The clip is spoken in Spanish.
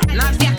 aparacie.